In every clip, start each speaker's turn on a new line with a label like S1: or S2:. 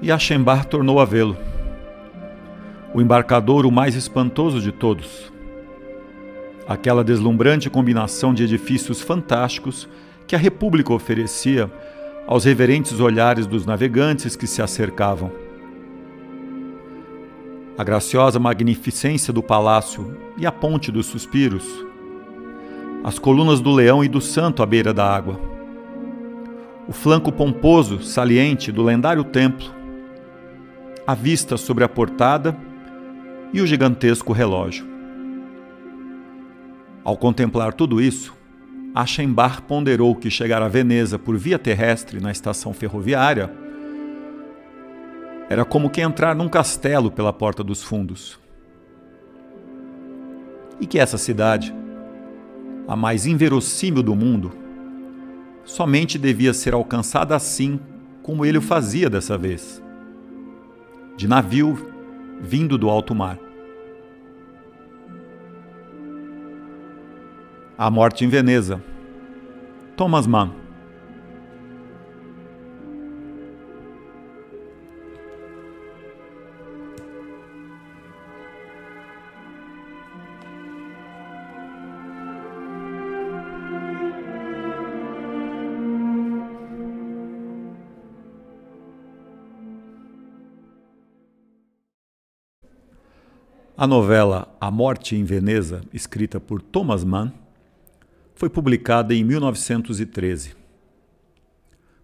S1: E Achembar tornou a vê-lo. O embarcador o mais espantoso de todos. Aquela deslumbrante combinação de edifícios fantásticos que a República oferecia aos reverentes olhares dos navegantes que se acercavam. A graciosa magnificência do palácio e a ponte dos suspiros. As colunas do leão e do santo à beira da água. O flanco pomposo, saliente do lendário templo a vista sobre a portada e o gigantesco relógio. Ao contemplar tudo isso, Achenbach ponderou que chegar a Veneza por via terrestre na estação ferroviária era como que entrar num castelo pela porta dos fundos. E que essa cidade, a mais inverossímil do mundo, somente devia ser alcançada assim como ele o fazia dessa vez de navio vindo do alto mar. A morte em Veneza. Thomas Mann. A novela A Morte em Veneza, escrita por Thomas Mann, foi publicada em 1913.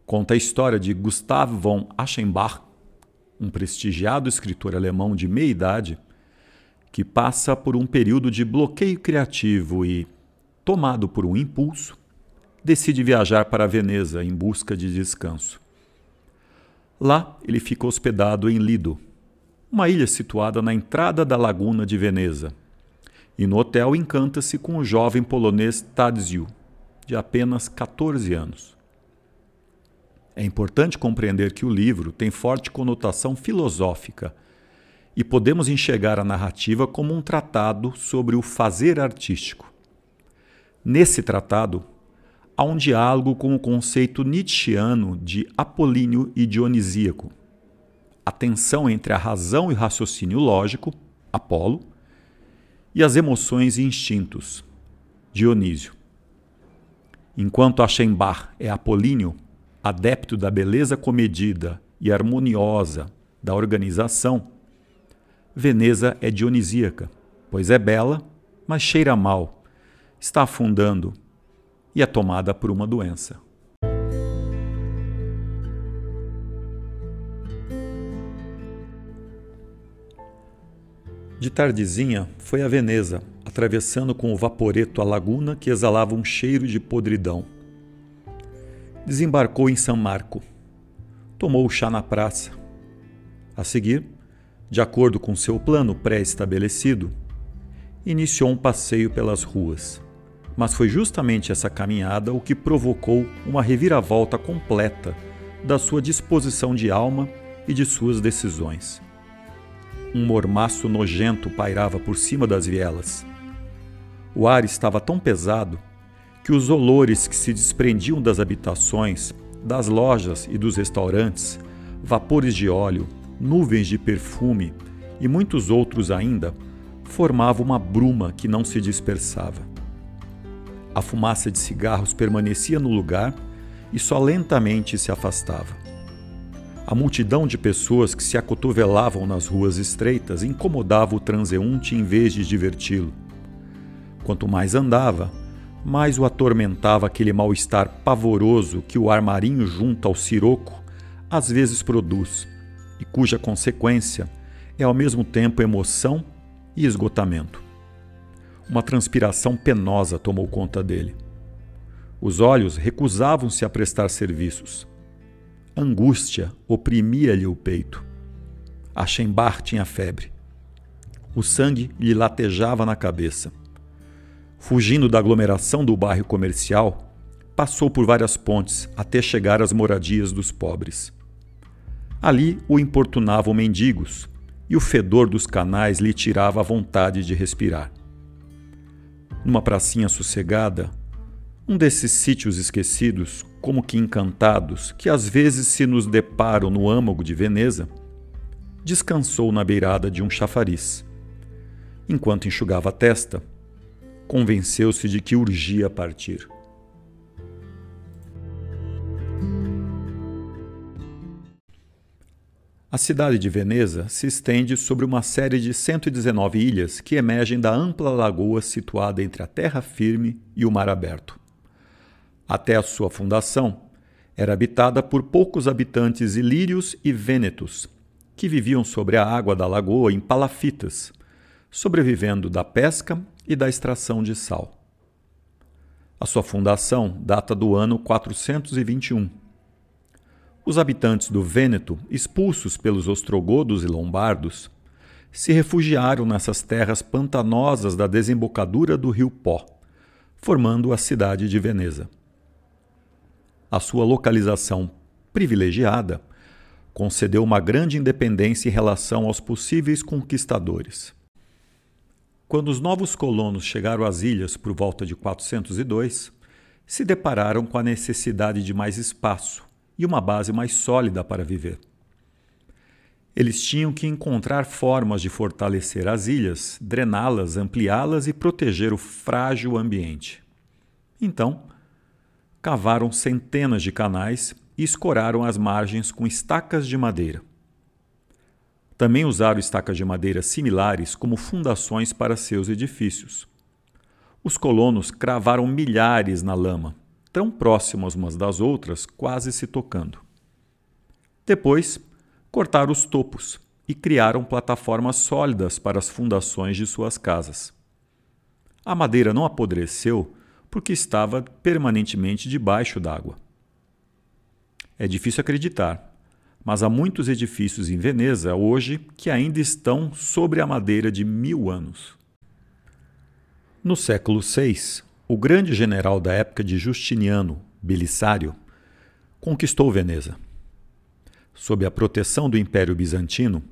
S1: Conta a história de Gustav von Aschenbach, um prestigiado escritor alemão de meia idade, que passa por um período de bloqueio criativo e, tomado por um impulso, decide viajar para Veneza em busca de descanso. Lá, ele fica hospedado em Lido, uma ilha situada na entrada da laguna de Veneza. E no hotel encanta-se com o jovem polonês Tadziu, de apenas 14 anos. É importante compreender que o livro tem forte conotação filosófica e podemos enxergar a narrativa como um tratado sobre o fazer artístico. Nesse tratado, há um diálogo com o conceito nietzschiano de apolíneo e dionisíaco a tensão entre a razão e o raciocínio lógico, Apolo, e as emoções e instintos, Dionísio. Enquanto Achenbach é apolíneo, adepto da beleza comedida e harmoniosa da organização, Veneza é dionisíaca, pois é bela, mas cheira mal, está afundando e é tomada por uma doença. De tardezinha, foi a Veneza, atravessando com o vaporeto a laguna que exalava um cheiro de podridão. Desembarcou em San Marco. Tomou o chá na praça. A seguir, de acordo com seu plano pré-estabelecido, iniciou um passeio pelas ruas. Mas foi justamente essa caminhada o que provocou uma reviravolta completa da sua disposição de alma e de suas decisões. Um mormaço nojento pairava por cima das vielas. O ar estava tão pesado que os olores que se desprendiam das habitações, das lojas e dos restaurantes, vapores de óleo, nuvens de perfume e muitos outros ainda, formavam uma bruma que não se dispersava. A fumaça de cigarros permanecia no lugar e só lentamente se afastava. A multidão de pessoas que se acotovelavam nas ruas estreitas incomodava o transeunte em vez de diverti-lo. Quanto mais andava, mais o atormentava aquele mal-estar pavoroso que o armarinho junto ao siroco às vezes produz, e cuja consequência é ao mesmo tempo emoção e esgotamento. Uma transpiração penosa tomou conta dele. Os olhos recusavam-se a prestar serviços. Angústia oprimia-lhe o peito. A Chembar tinha febre. O sangue lhe latejava na cabeça. Fugindo da aglomeração do bairro comercial, passou por várias pontes até chegar às moradias dos pobres. Ali o importunavam mendigos e o fedor dos canais lhe tirava a vontade de respirar. Numa pracinha sossegada, um desses sítios esquecidos, como que encantados, que às vezes se nos deparam no âmago de Veneza, descansou na beirada de um chafariz. Enquanto enxugava a testa, convenceu-se de que urgia partir. A cidade de Veneza se estende sobre uma série de 119 ilhas que emergem da ampla lagoa situada entre a terra firme e o mar aberto. Até a sua fundação, era habitada por poucos habitantes ilírios e vênetos, que viviam sobre a água da lagoa em palafitas, sobrevivendo da pesca e da extração de sal. A sua fundação data do ano 421. Os habitantes do Vêneto, expulsos pelos ostrogodos e lombardos, se refugiaram nessas terras pantanosas da desembocadura do rio Pó, formando a cidade de Veneza a sua localização privilegiada concedeu uma grande independência em relação aos possíveis conquistadores. Quando os novos colonos chegaram às ilhas por volta de 402, se depararam com a necessidade de mais espaço e uma base mais sólida para viver. Eles tinham que encontrar formas de fortalecer as ilhas, drená-las, ampliá-las e proteger o frágil ambiente. Então, cavaram centenas de canais e escoraram as margens com estacas de madeira. Também usaram estacas de madeira similares como fundações para seus edifícios. Os colonos cravaram milhares na lama, tão próximas umas das outras, quase se tocando. Depois, cortaram os topos e criaram plataformas sólidas para as fundações de suas casas. A madeira não apodreceu porque estava permanentemente debaixo d'água. É difícil acreditar, mas há muitos edifícios em Veneza hoje que ainda estão sobre a madeira de mil anos. No século VI, o grande general da época de Justiniano, Belisário, conquistou Veneza. Sob a proteção do Império Bizantino,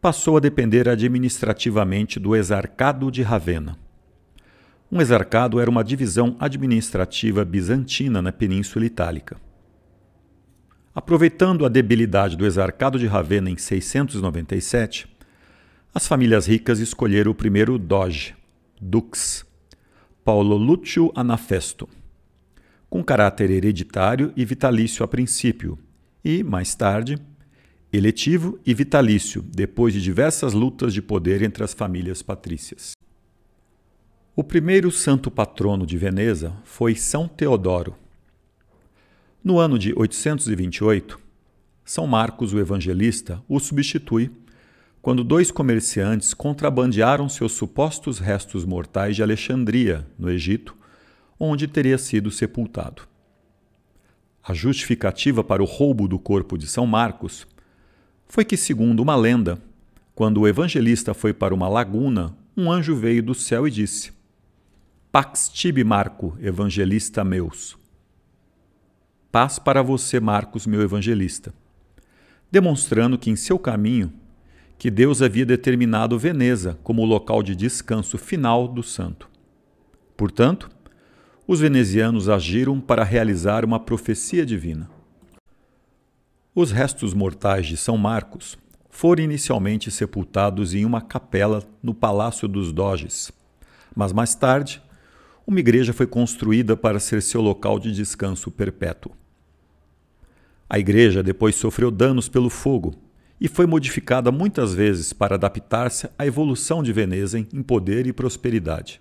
S1: passou a depender administrativamente do Exarcado de Ravenna. Um exarcado era uma divisão administrativa bizantina na Península Itálica. Aproveitando a debilidade do exarcado de Ravenna em 697, as famílias ricas escolheram o primeiro doge, dux, Paulo Lúcio Anafesto, com caráter hereditário e vitalício a princípio, e, mais tarde, eletivo e vitalício, depois de diversas lutas de poder entre as famílias patrícias. O primeiro santo patrono de Veneza foi São Teodoro. No ano de 828, São Marcos o Evangelista o substitui quando dois comerciantes contrabandearam seus supostos restos mortais de Alexandria, no Egito, onde teria sido sepultado. A justificativa para o roubo do corpo de São Marcos foi que, segundo uma lenda, quando o evangelista foi para uma laguna, um anjo veio do céu e disse: Pax tibi Marco, evangelista meus. Paz para você, Marcos, meu evangelista. Demonstrando que em seu caminho, que Deus havia determinado Veneza como o local de descanso final do santo. Portanto, os venezianos agiram para realizar uma profecia divina. Os restos mortais de São Marcos foram inicialmente sepultados em uma capela no Palácio dos Doges, mas mais tarde uma igreja foi construída para ser seu local de descanso perpétuo. A igreja depois sofreu danos pelo fogo e foi modificada muitas vezes para adaptar-se à evolução de Veneza em poder e prosperidade.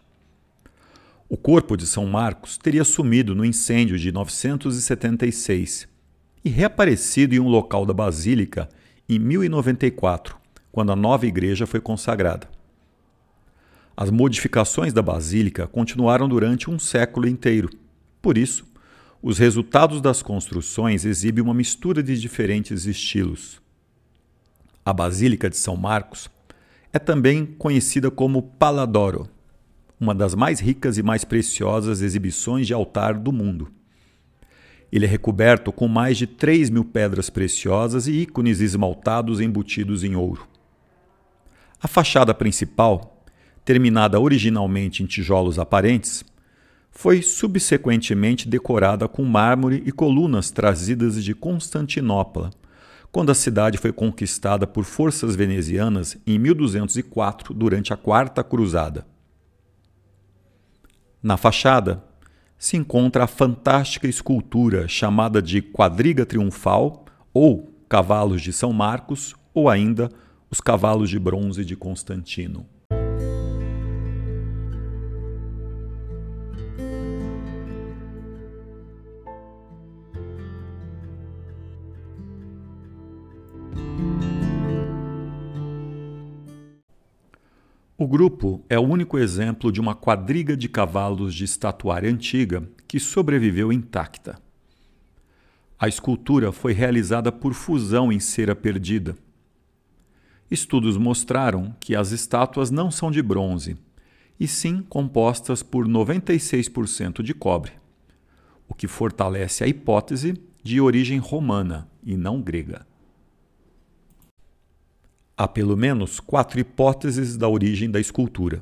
S1: O corpo de São Marcos teria sumido no incêndio de 976 e reaparecido em um local da Basílica em 1094, quando a nova igreja foi consagrada. As modificações da Basílica continuaram durante um século inteiro. Por isso, os resultados das construções exibem uma mistura de diferentes estilos. A Basílica de São Marcos é também conhecida como Paladoro, uma das mais ricas e mais preciosas exibições de altar do mundo. Ele é recoberto com mais de 3 mil pedras preciosas e ícones esmaltados embutidos em ouro. A fachada principal, terminada originalmente em tijolos aparentes, foi subsequentemente decorada com mármore e colunas trazidas de Constantinopla, quando a cidade foi conquistada por forças venezianas em 1204 durante a Quarta Cruzada. Na fachada se encontra a fantástica escultura chamada de Quadriga Triunfal ou Cavalos de São Marcos ou ainda os Cavalos de Bronze de Constantino. Grupo é o único exemplo de uma quadriga de cavalos de estatuária antiga que sobreviveu intacta. A escultura foi realizada por fusão em cera perdida. Estudos mostraram que as estátuas não são de bronze, e sim compostas por 96% de cobre, o que fortalece a hipótese de origem romana e não grega. Há pelo menos quatro hipóteses da origem da escultura.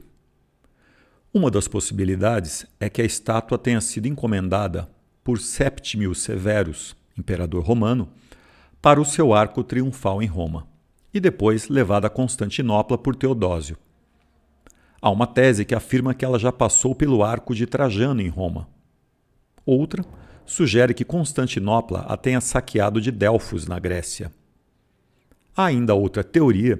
S1: Uma das possibilidades é que a estátua tenha sido encomendada por Septimio Severus, imperador romano, para o seu arco triunfal em Roma, e depois levada a Constantinopla por Teodósio. Há uma tese que afirma que ela já passou pelo arco de Trajano em Roma. Outra sugere que Constantinopla a tenha saqueado de Delfos, na Grécia. Há ainda outra teoria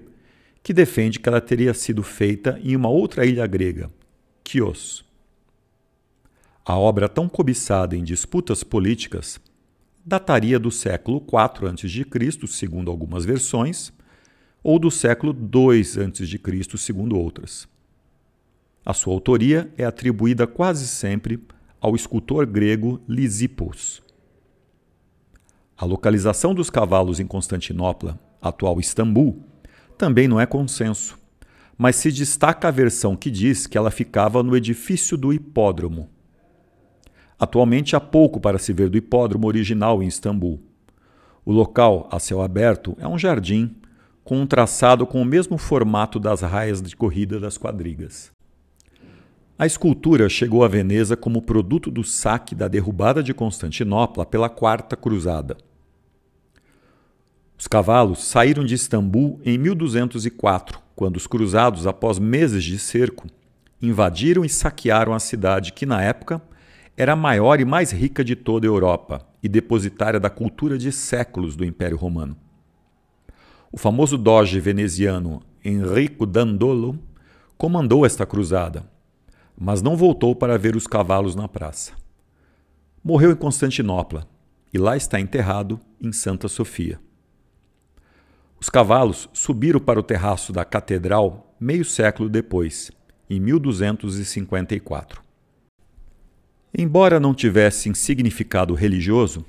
S1: que defende que ela teria sido feita em uma outra ilha grega, Chios. A obra tão cobiçada em disputas políticas dataria do século IV a.C., segundo algumas versões, ou do século II a.C., segundo outras. A sua autoria é atribuída quase sempre ao escultor grego Lisippos. A localização dos cavalos em Constantinopla atual Istambul, também não é consenso, mas se destaca a versão que diz que ela ficava no edifício do hipódromo. Atualmente há pouco para se ver do hipódromo original em Istambul. O local, a céu aberto, é um jardim com um traçado com o mesmo formato das raias de corrida das quadrigas. A escultura chegou a Veneza como produto do saque da derrubada de Constantinopla pela Quarta Cruzada. Os cavalos saíram de Istambul em 1204, quando os cruzados, após meses de cerco, invadiram e saquearam a cidade que, na época, era a maior e mais rica de toda a Europa e depositária da cultura de séculos do Império Romano. O famoso doge veneziano Enrico Dandolo comandou esta cruzada, mas não voltou para ver os cavalos na praça. Morreu em Constantinopla e lá está enterrado em Santa Sofia. Os cavalos subiram para o terraço da catedral meio século depois, em 1254. Embora não tivessem significado religioso,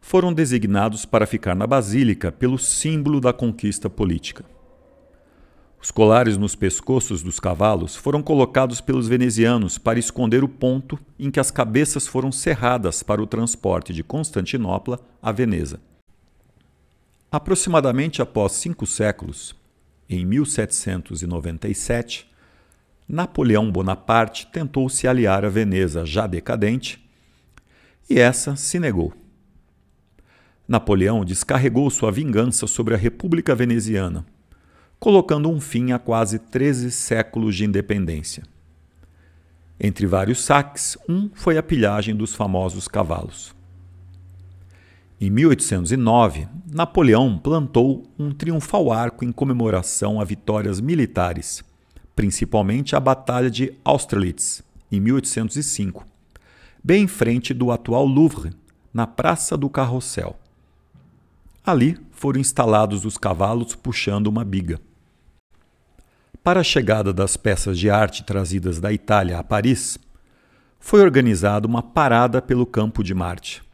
S1: foram designados para ficar na basílica pelo símbolo da conquista política. Os colares nos pescoços dos cavalos foram colocados pelos venezianos para esconder o ponto em que as cabeças foram serradas para o transporte de Constantinopla a Veneza. Aproximadamente após cinco séculos, em 1797, Napoleão Bonaparte tentou se aliar a Veneza, já decadente, e essa se negou. Napoleão descarregou sua vingança sobre a República Veneziana, colocando um fim a quase 13 séculos de independência. Entre vários saques, um foi a pilhagem dos famosos cavalos. Em 1809, Napoleão plantou um triunfal arco em comemoração a vitórias militares, principalmente a Batalha de Austerlitz, em 1805, bem em frente do atual Louvre, na Praça do Carrossel. Ali foram instalados os cavalos puxando uma biga. Para a chegada das peças de arte trazidas da Itália a Paris, foi organizada uma parada pelo Campo de Marte.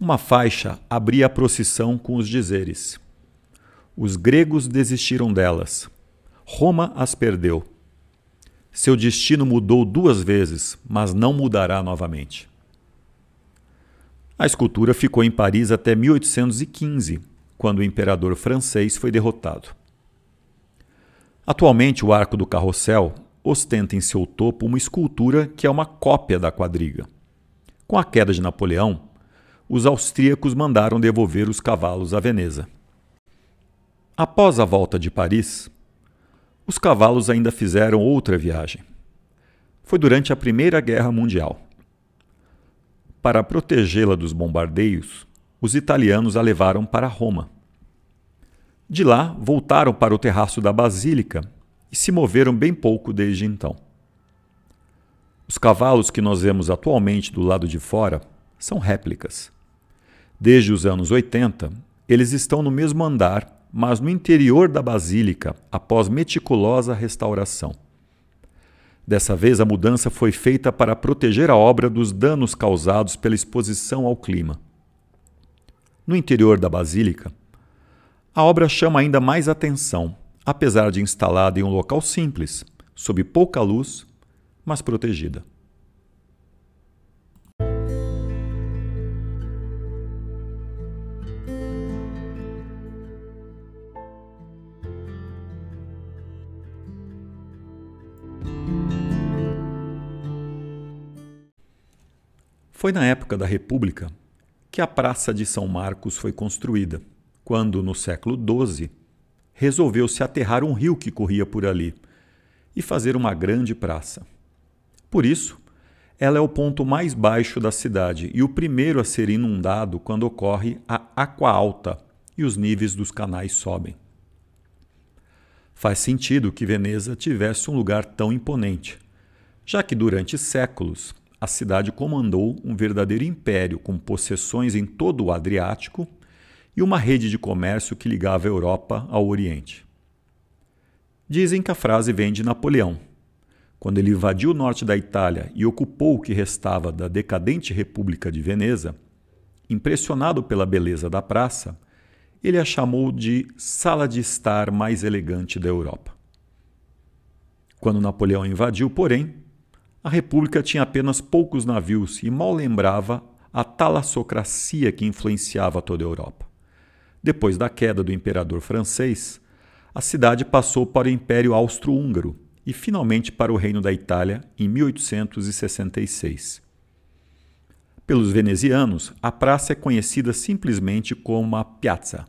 S1: Uma faixa abria a procissão com os dizeres: Os gregos desistiram delas. Roma as perdeu. Seu destino mudou duas vezes, mas não mudará novamente. A escultura ficou em Paris até 1815, quando o imperador francês foi derrotado. Atualmente, o Arco do Carrossel ostenta em seu topo uma escultura que é uma cópia da quadriga. Com a queda de Napoleão, os austríacos mandaram devolver os cavalos a Veneza. Após a volta de Paris, os cavalos ainda fizeram outra viagem. Foi durante a Primeira Guerra Mundial. Para protegê-la dos bombardeios, os italianos a levaram para Roma. De lá, voltaram para o terraço da Basílica e se moveram bem pouco desde então. Os cavalos que nós vemos atualmente do lado de fora são réplicas. Desde os anos 80, eles estão no mesmo andar, mas no interior da basílica, após meticulosa restauração. Dessa vez, a mudança foi feita para proteger a obra dos danos causados pela exposição ao clima. No interior da basílica, a obra chama ainda mais atenção, apesar de instalada em um local simples, sob pouca luz, mas protegida. Foi na época da República que a Praça de São Marcos foi construída quando, no século XII, resolveu-se aterrar um rio que corria por ali e fazer uma grande praça. Por isso, ela é o ponto mais baixo da cidade e o primeiro a ser inundado quando ocorre a aqua alta e os níveis dos canais sobem. Faz sentido que Veneza tivesse um lugar tão imponente, já que durante séculos a cidade comandou um verdadeiro império com possessões em todo o Adriático e uma rede de comércio que ligava a Europa ao Oriente. Dizem que a frase vem de Napoleão. Quando ele invadiu o norte da Itália e ocupou o que restava da decadente República de Veneza, impressionado pela beleza da praça, ele a chamou de sala de estar mais elegante da Europa. Quando Napoleão invadiu, porém, a República tinha apenas poucos navios e mal lembrava a talassocracia que influenciava toda a Europa. Depois da queda do imperador francês, a cidade passou para o Império Austro-Húngaro e finalmente para o Reino da Itália em 1866. Pelos venezianos, a praça é conhecida simplesmente como a piazza,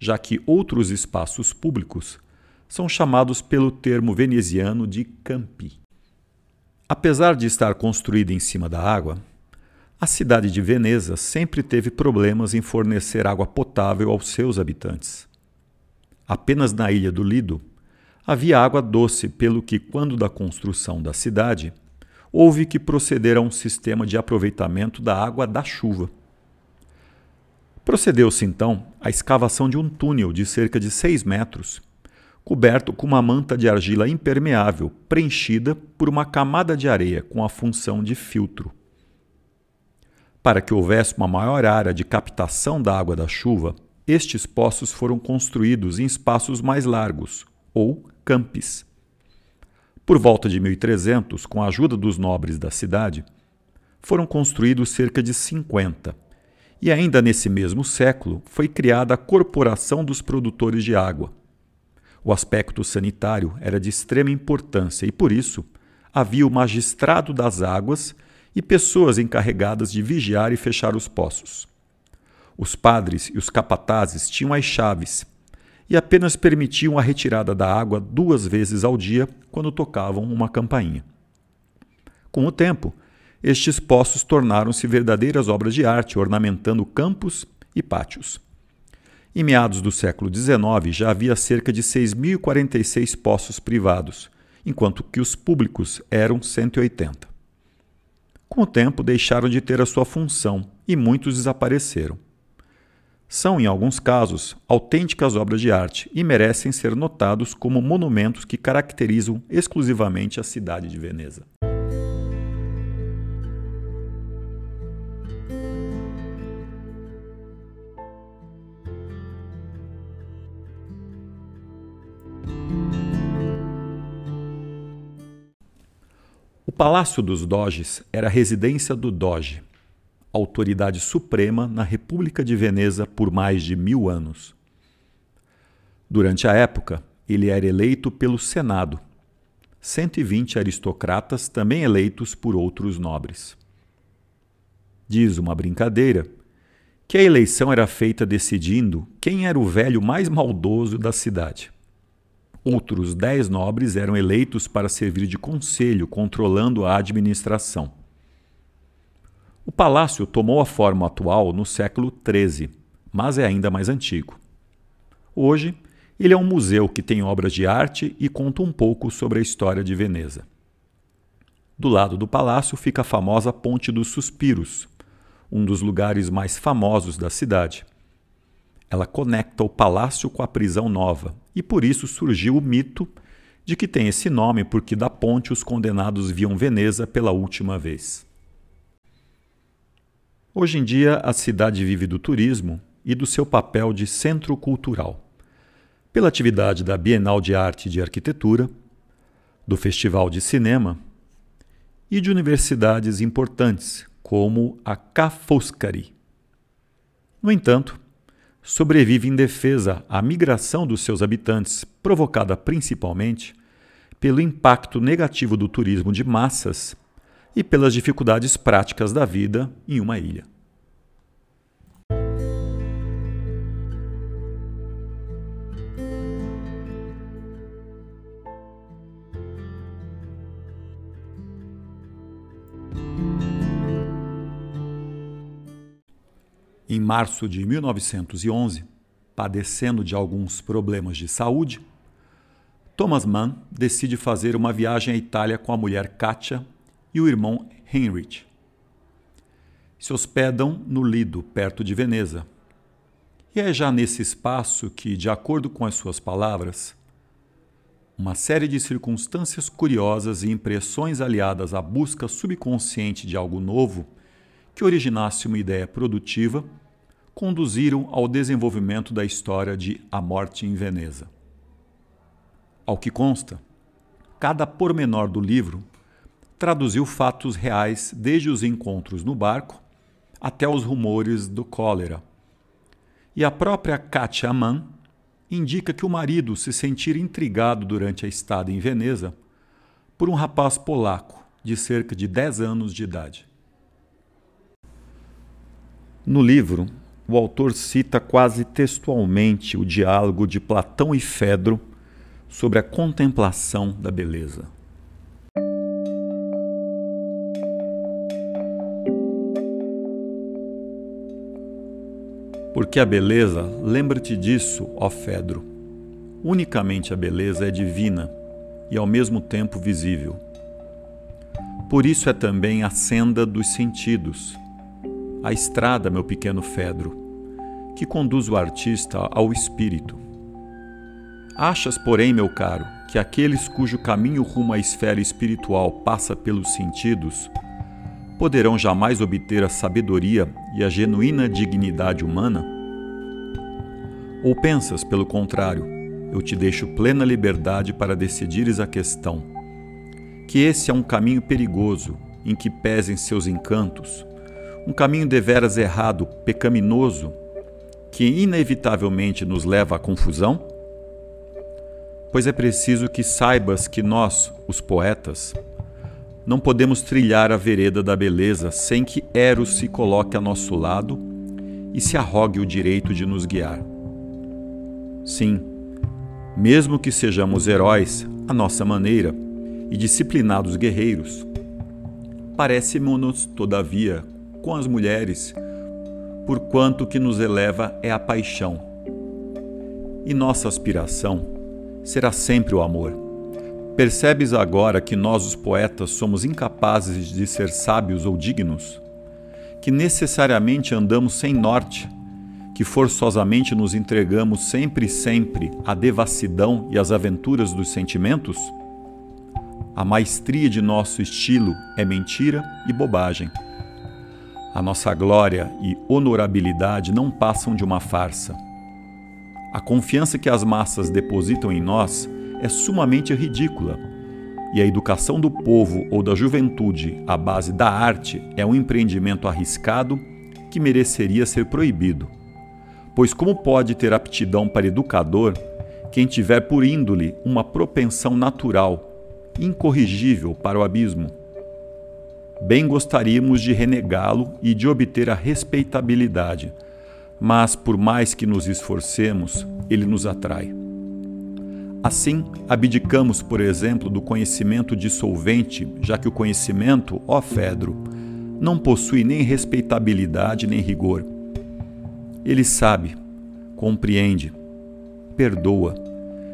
S1: já que outros espaços públicos são chamados pelo termo veneziano de campi. Apesar de estar construída em cima da água, a cidade de Veneza sempre teve problemas em fornecer água potável aos seus habitantes. Apenas na ilha do Lido havia água doce, pelo que, quando da construção da cidade, houve que proceder a um sistema de aproveitamento da água da chuva. Procedeu-se então à escavação de um túnel de cerca de 6 metros, coberto com uma manta de argila impermeável preenchida por uma camada de areia com a função de filtro. Para que houvesse uma maior área de captação da água da chuva, estes poços foram construídos em espaços mais largos, ou campes. Por volta de 1300, com a ajuda dos nobres da cidade, foram construídos cerca de 50. E ainda nesse mesmo século foi criada a Corporação dos Produtores de Água. O aspecto sanitário era de extrema importância e, por isso, havia o magistrado das águas e pessoas encarregadas de vigiar e fechar os poços. Os padres e os capatazes tinham as chaves e apenas permitiam a retirada da água duas vezes ao dia quando tocavam uma campainha. Com o tempo, estes poços tornaram-se verdadeiras obras de arte, ornamentando campos e pátios. Em meados do século XIX, já havia cerca de 6.046 poços privados, enquanto que os públicos eram 180. Com o tempo, deixaram de ter a sua função e muitos desapareceram. São, em alguns casos, autênticas obras de arte e merecem ser notados como monumentos que caracterizam exclusivamente a cidade de Veneza. Palácio dos Doges era a residência do Doge, autoridade suprema na República de Veneza por mais de mil anos. Durante a época, ele era eleito pelo Senado, 120 aristocratas também eleitos por outros nobres. Diz uma brincadeira que a eleição era feita decidindo quem era o velho mais maldoso da cidade. Outros dez nobres eram eleitos para servir de conselho, controlando a administração. O palácio tomou a forma atual no século XIII, mas é ainda mais antigo. Hoje, ele é um museu que tem obras de arte e conta um pouco sobre a história de Veneza. Do lado do palácio fica a famosa Ponte dos Suspiros, um dos lugares mais famosos da cidade. Ela conecta o palácio com a prisão nova, e por isso surgiu o mito de que tem esse nome porque da ponte os condenados viam Veneza pela última vez. Hoje em dia, a cidade vive do turismo e do seu papel de centro cultural, pela atividade da Bienal de Arte e de Arquitetura, do Festival de Cinema e de universidades importantes, como a Ca' Foscari. No entanto, sobrevive em defesa à migração dos seus habitantes, provocada principalmente pelo impacto negativo do turismo de massas e pelas dificuldades práticas da vida em uma ilha. Março de 1911, padecendo de alguns problemas de saúde, Thomas Mann decide fazer uma viagem à Itália com a mulher Katia e o irmão Heinrich. Se hospedam no Lido, perto de Veneza. E é já nesse espaço que, de acordo com as suas palavras, uma série de circunstâncias curiosas e impressões aliadas à busca subconsciente de algo novo que originasse uma ideia produtiva conduziram ao desenvolvimento da história de A Morte em Veneza. Ao que consta, cada pormenor do livro traduziu fatos reais desde os encontros no barco até os rumores do cólera. E a própria Katia Mann indica que o marido se sentira intrigado durante a estada em Veneza por um rapaz polaco de cerca de 10 anos de idade. No livro, o autor cita quase textualmente o diálogo de Platão e Fedro sobre a contemplação da beleza. Porque a beleza, lembra-te disso, ó Fedro. Unicamente a beleza é divina e ao mesmo tempo visível. Por isso é também a senda dos sentidos, a estrada, meu pequeno Fedro, que conduz o artista ao espírito. Achas, porém, meu caro, que aqueles cujo caminho rumo à esfera espiritual passa pelos sentidos poderão jamais obter a sabedoria e a genuína dignidade humana? Ou pensas, pelo contrário, eu te deixo plena liberdade para decidires a questão, que esse é um caminho perigoso em que pesem seus encantos, um caminho deveras errado, pecaminoso, que inevitavelmente nos leva à confusão? Pois é preciso que saibas que nós, os poetas, não podemos trilhar a vereda da beleza sem que Eros se coloque a nosso lado e se arrogue o direito de nos guiar. Sim, mesmo que sejamos heróis à nossa maneira e disciplinados guerreiros, Parece-nos, todavia, com as mulheres, por quanto que nos eleva é a paixão. E nossa aspiração será sempre o amor. Percebes agora que nós, os poetas, somos incapazes de ser sábios ou dignos? Que necessariamente andamos sem norte? Que forçosamente nos entregamos sempre e sempre à devassidão e às aventuras dos sentimentos? A maestria de nosso estilo é mentira e bobagem. A nossa glória e honorabilidade não passam de uma farsa. A confiança que as massas depositam em nós é sumamente ridícula. E a educação do povo ou da juventude à base da arte é um empreendimento arriscado que mereceria ser proibido. Pois, como pode ter aptidão para educador quem tiver por índole uma propensão natural, incorrigível para o abismo? Bem gostaríamos de renegá-lo e de obter a respeitabilidade, mas por mais que nos esforcemos, ele nos atrai. Assim, abdicamos, por exemplo, do conhecimento dissolvente, já que o conhecimento, ó Fedro, não possui nem respeitabilidade nem rigor. Ele sabe, compreende, perdoa,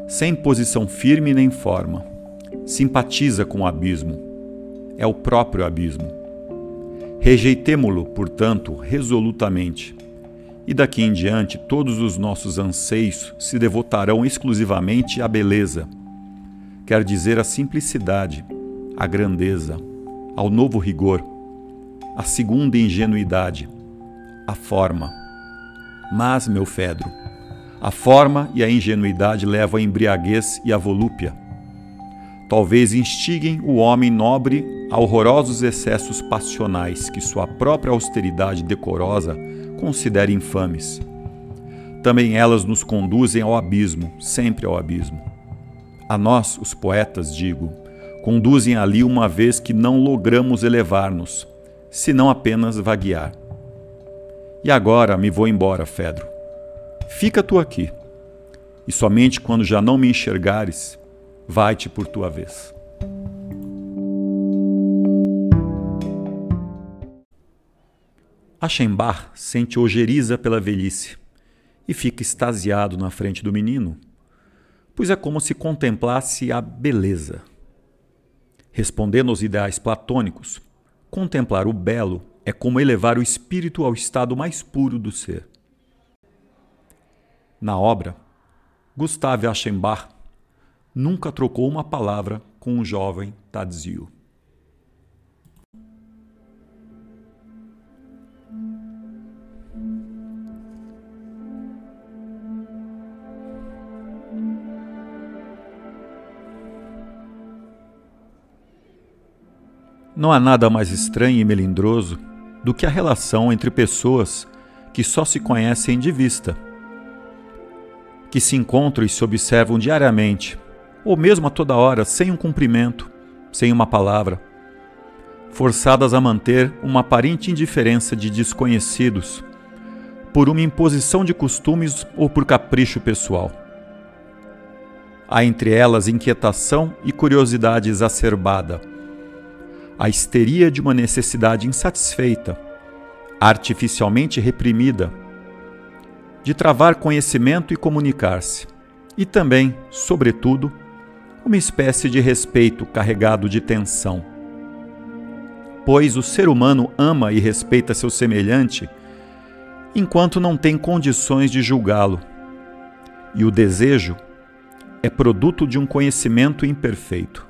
S1: sem posição firme nem forma, simpatiza com o abismo é o próprio abismo. Rejeitemo-lo, portanto, resolutamente. E daqui em diante, todos os nossos anseios se devotarão exclusivamente à beleza, quer dizer, à simplicidade, à grandeza, ao novo rigor, à segunda ingenuidade, à forma. Mas, meu Fedro, a forma e a ingenuidade levam à embriaguez e à volúpia talvez instiguem o homem nobre a horrorosos excessos passionais que sua própria austeridade decorosa considera infames. Também elas nos conduzem ao abismo, sempre ao abismo. A nós, os poetas, digo, conduzem ali uma vez que não logramos elevar-nos, senão apenas vaguear. E agora me vou embora, Fedro. Fica tu aqui, e somente quando já não me enxergares, vai-te por tua vez. Achembar sente ojeriza pela velhice e fica extasiado na frente do menino, pois é como se contemplasse a beleza. Respondendo aos ideais platônicos, contemplar o belo é como elevar o espírito ao estado mais puro do ser. Na obra, Gustave Achembar nunca trocou uma palavra com o jovem Tadzio. Não há nada mais estranho e melindroso do que a relação entre pessoas que só se conhecem de vista, que se encontram e se observam diariamente ou mesmo a toda hora, sem um cumprimento, sem uma palavra, forçadas a manter uma aparente indiferença de desconhecidos, por uma imposição de costumes ou por capricho pessoal. Há entre elas inquietação e curiosidade exacerbada, a histeria de uma necessidade insatisfeita, artificialmente reprimida, de travar conhecimento e comunicar-se, e também, sobretudo, uma espécie de respeito carregado de tensão. Pois o ser humano ama e respeita seu semelhante enquanto não tem condições de julgá-lo. E o desejo é produto de um conhecimento imperfeito.